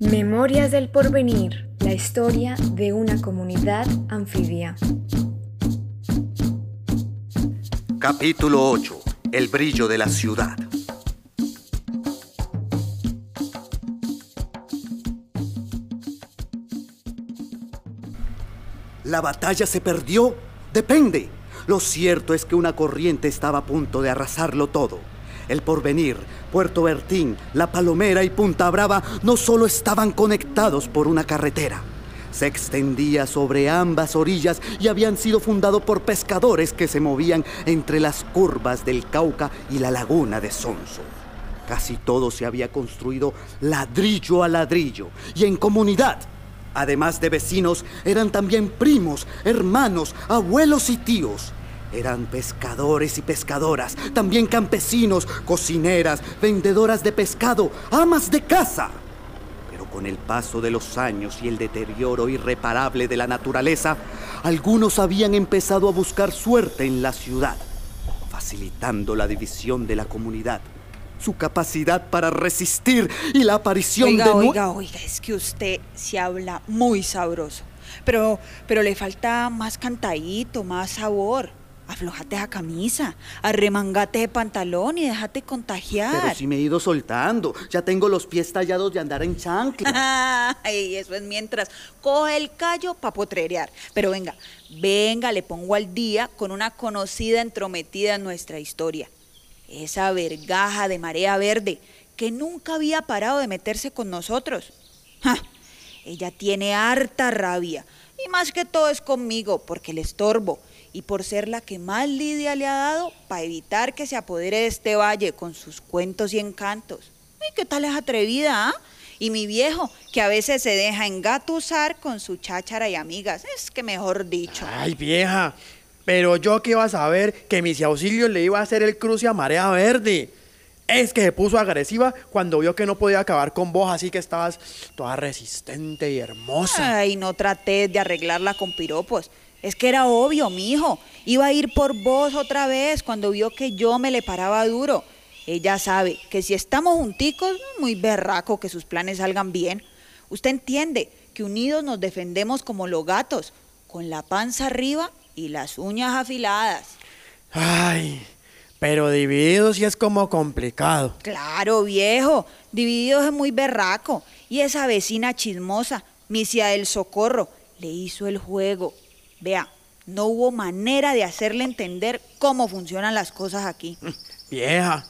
Memorias del Porvenir, la historia de una comunidad anfibia. Capítulo 8. El brillo de la ciudad. ¿La batalla se perdió? Depende. Lo cierto es que una corriente estaba a punto de arrasarlo todo. El Porvenir, Puerto Bertín, La Palomera y Punta Brava no solo estaban conectados por una carretera, se extendía sobre ambas orillas y habían sido fundados por pescadores que se movían entre las curvas del Cauca y la laguna de Sonso. Casi todo se había construido ladrillo a ladrillo y en comunidad. Además de vecinos, eran también primos, hermanos, abuelos y tíos. Eran pescadores y pescadoras, también campesinos, cocineras, vendedoras de pescado, amas de casa. Pero con el paso de los años y el deterioro irreparable de la naturaleza, algunos habían empezado a buscar suerte en la ciudad, facilitando la división de la comunidad, su capacidad para resistir y la aparición Oiga, de... oiga, oiga, es que usted se habla muy sabroso. Pero, pero le falta más cantadito, más sabor. Aflojate esa camisa, arremangate de pantalón y déjate contagiar. Pero si me he ido soltando, ya tengo los pies tallados de andar en chancla. Ay, eso es mientras coge el callo para potrerear. Pero venga, venga, le pongo al día con una conocida entrometida en nuestra historia. Esa vergaja de marea verde que nunca había parado de meterse con nosotros. Ja, ella tiene harta rabia. Y más que todo es conmigo, porque le estorbo. Y por ser la que más lidia le ha dado para evitar que se apodere de este valle con sus cuentos y encantos. Ay, ¿qué tal es atrevida, ah? Y mi viejo, que a veces se deja engatusar con su cháchara y amigas. Es que mejor dicho. Ay, vieja, pero yo que iba a saber que mis auxilios le iba a hacer el cruce a marea verde. Es que se puso agresiva cuando vio que no podía acabar con vos, así que estabas toda resistente y hermosa. Ay, no traté de arreglarla con piropos. Es que era obvio, mijo. Iba a ir por vos otra vez cuando vio que yo me le paraba duro. Ella sabe que si estamos junticos, muy berraco que sus planes salgan bien. Usted entiende que unidos nos defendemos como los gatos, con la panza arriba y las uñas afiladas. Ay, pero dividido sí es como complicado. Claro, viejo, divididos es muy berraco. Y esa vecina chismosa, Misia del Socorro, le hizo el juego. Vea, no hubo manera de hacerle entender cómo funcionan las cosas aquí. Vieja,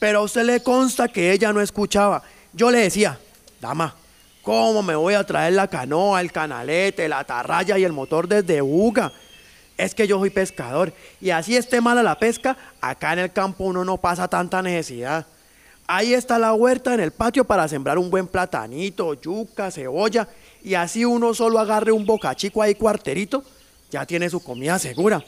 pero a usted le consta que ella no escuchaba. Yo le decía, dama, ¿cómo me voy a traer la canoa, el canalete, la atarraya y el motor desde Buga? Es que yo soy pescador y así esté mala la pesca, acá en el campo uno no pasa tanta necesidad. Ahí está la huerta en el patio para sembrar un buen platanito, yuca, cebolla y así uno solo agarre un bocachico ahí cuarterito, ya tiene su comida segura.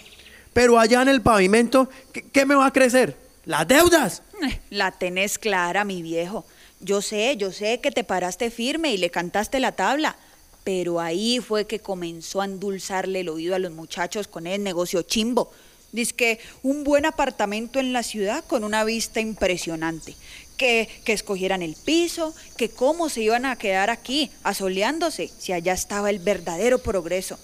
Pero allá en el pavimento, ¿qué, me va a crecer? ¿Las deudas? Eh, La tenés clara, mi viejo. Yo sé, yo sé que te paraste firme y le cantaste la tabla. Pero ahí fue que comenzó a endulzarle el oído a los muchachos con el negocio chimbo. Dice que un buen apartamento en la ciudad con una vista impresionante. Que, que escogieran el piso, que cómo se iban a quedar aquí, asoleándose, si allá estaba el verdadero progreso.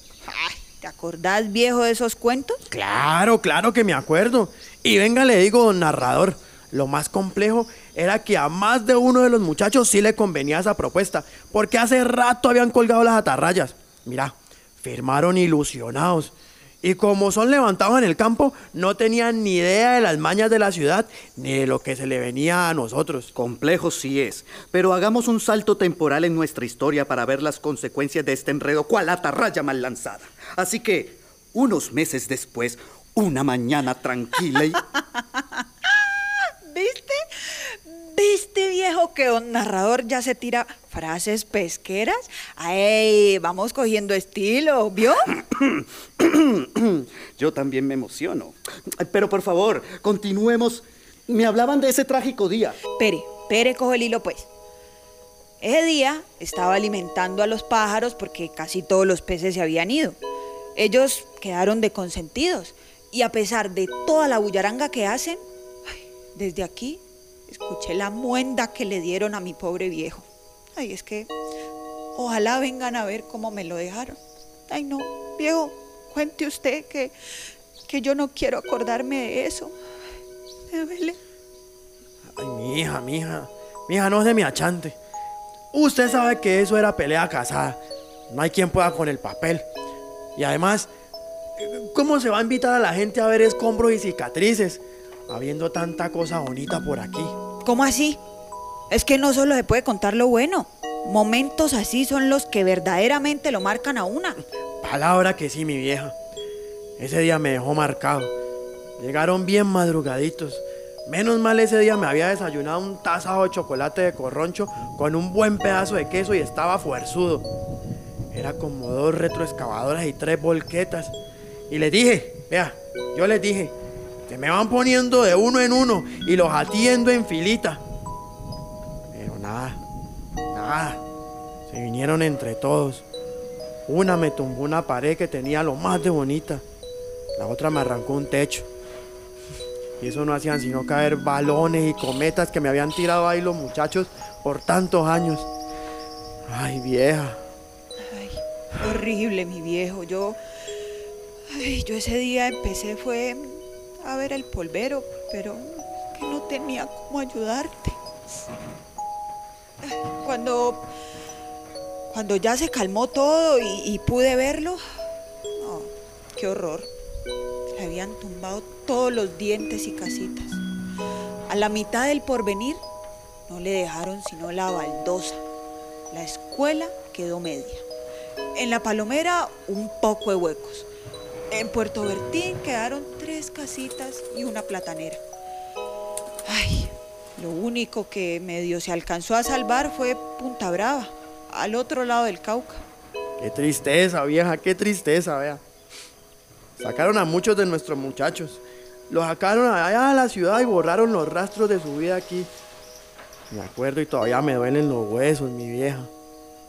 ¿Te acordás, viejo, de esos cuentos? Claro, claro que me acuerdo. Y venga, le digo, don narrador, lo más complejo era que a más de uno de los muchachos sí le convenía esa propuesta, porque hace rato habían colgado las atarrayas. Mira, firmaron ilusionados. Y como son levantados en el campo, no tenían ni idea de las mañas de la ciudad ni de lo que se le venía a nosotros. Complejo sí es, pero hagamos un salto temporal en nuestra historia para ver las consecuencias de este enredo cual atarraya mal lanzada. Así que, unos meses después, una mañana tranquila y... ¿Viste? ¿Viste, viejo, que don narrador ya se tira frases pesqueras? ¡Ay! Vamos cogiendo estilo, ¿vio? Yo también me emociono. Pero por favor, continuemos. Me hablaban de ese trágico día. Pere, Pere, coge el hilo, pues. Ese día estaba alimentando a los pájaros porque casi todos los peces se habían ido. Ellos quedaron de consentidos y a pesar de toda la bullaranga que hacen, ay, desde aquí escuché la muenda que le dieron a mi pobre viejo. Ay, es que ojalá vengan a ver cómo me lo dejaron. Ay, no, viejo, cuente usted que, que yo no quiero acordarme de eso. Me duele. Ay, mi hija, mi hija. Mi hija, no se me achante. Usted sabe que eso era pelea casada. No hay quien pueda con el papel. Y además, ¿cómo se va a invitar a la gente a ver escombros y cicatrices? Habiendo tanta cosa bonita por aquí. ¿Cómo así? Es que no solo se puede contar lo bueno. Momentos así son los que verdaderamente lo marcan a una. Palabra que sí, mi vieja. Ese día me dejó marcado. Llegaron bien madrugaditos. Menos mal ese día me había desayunado un tazazo de chocolate de corroncho con un buen pedazo de queso y estaba fuerzudo. Era como dos retroexcavadoras y tres volquetas. Y les dije, vea, yo les dije, se me van poniendo de uno en uno y los atiendo en filita. Nada, nada. Se vinieron entre todos. Una me tumbó una pared que tenía lo más de bonita. La otra me arrancó un techo. Y eso no hacían sino caer balones y cometas que me habían tirado ahí los muchachos por tantos años. Ay, vieja. Ay, horrible, mi viejo. Yo. Ay, yo ese día empecé fue a ver el polvero, pero que no tenía cómo ayudarte. Cuando. Cuando ya se calmó todo y, pude verlo. No, qué horror. Le habían tumbado todos los dientes y casitas. A la mitad del porvenir no le dejaron sino la baldosa. La escuela quedó media. En la palomera un poco de huecos. En Puerto Bertín quedaron tres casitas y una platanera. Ay, lo único que medio se alcanzó a salvar fue Punta Brava, al otro lado del Cauca. Qué tristeza, vieja, qué tristeza, vea. Sacaron a muchos de nuestros muchachos. Los sacaron allá a la ciudad y borraron los rastros de su vida aquí. Me acuerdo y todavía me duelen los huesos, mi vieja.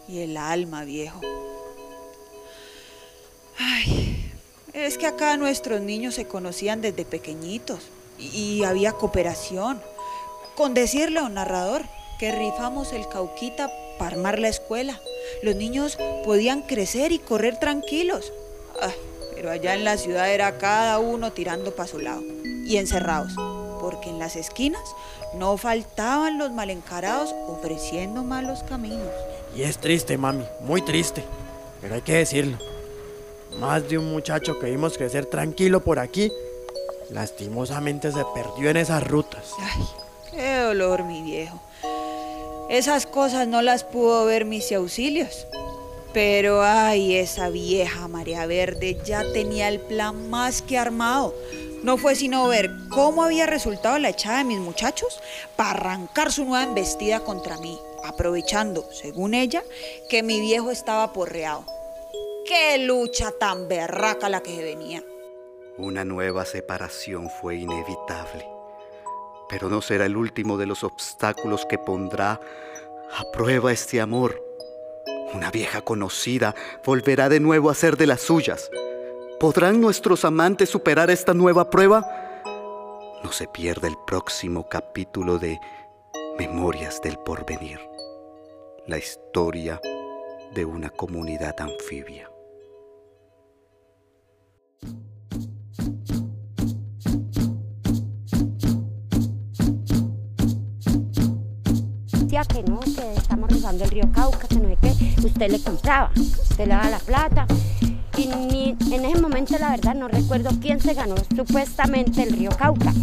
Y el alma, viejo. Ay, es que acá nuestros niños se conocían desde pequeñitos y había cooperación. Con decirle a un narrador que rifamos el cauquita para armar la escuela. Los niños podían crecer y correr tranquilos. Ay, pero allá en la ciudad era cada uno tirando para su lado y encerrados, porque en las esquinas no faltaban los mal encarados ofreciendo malos caminos. Y es triste, mami, muy triste, pero hay que decirlo. Más de un muchacho que vimos crecer tranquilo por aquí, lastimosamente se perdió en esas rutas. Ay, qué dolor, mi viejo. Esas cosas no las pudo ver mis auxilios. Pero ay, esa vieja María Verde ya tenía el plan más que armado. No fue sino ver cómo había resultado la echada de mis muchachos para arrancar su nueva embestida contra mí, aprovechando, según ella, que mi viejo estaba porreado. ¡Qué lucha tan berraca la que venía! Una nueva separación fue inevitable, pero no será el último de los obstáculos que pondrá a prueba este amor. Una vieja conocida volverá de nuevo a ser de las suyas. ¿Podrán nuestros amantes superar esta nueva prueba? No se pierda el próximo capítulo de Memorias del Porvenir, la historia de una comunidad anfibia. Que no, que estamos rozando el río Cauca, que no sé qué, usted le compraba, usted le daba la plata. Y ni, en ese momento, la verdad, no recuerdo quién se ganó supuestamente el río Cauca.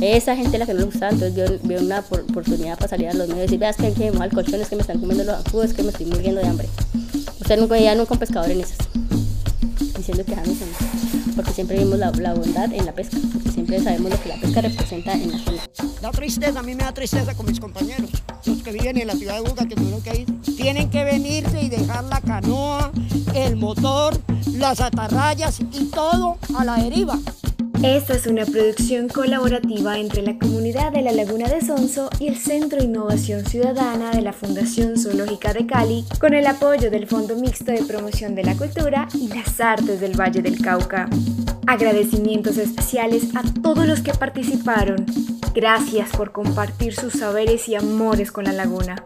Esa gente a la que no le gustaba, entonces vio, vio una por- oportunidad para salir a los medios y decir, veas que hay que al colchón, es que me están comiendo los zancudos, es que me estoy muriendo de hambre. Usted nunca veía nunca un pescador en esas, diciendo que jamás porque siempre vimos la, la bondad en la pesca, porque siempre sabemos lo que la pesca representa en la zona. Da tristeza, a mí me da tristeza con mis compañeros, los que viven en la ciudad de Buga, que tuvieron que ir. Tienen que venirse y dejar la canoa, el motor, las atarrayas y todo a la deriva. Esta es una producción colaborativa entre la comunidad de la Laguna de Sonso y el Centro de Innovación Ciudadana de la Fundación Zoológica de Cali, con el apoyo del Fondo Mixto de Promoción de la Cultura y las Artes del Valle del Cauca. Agradecimientos especiales a todos los que participaron. Gracias por compartir sus saberes y amores con la laguna.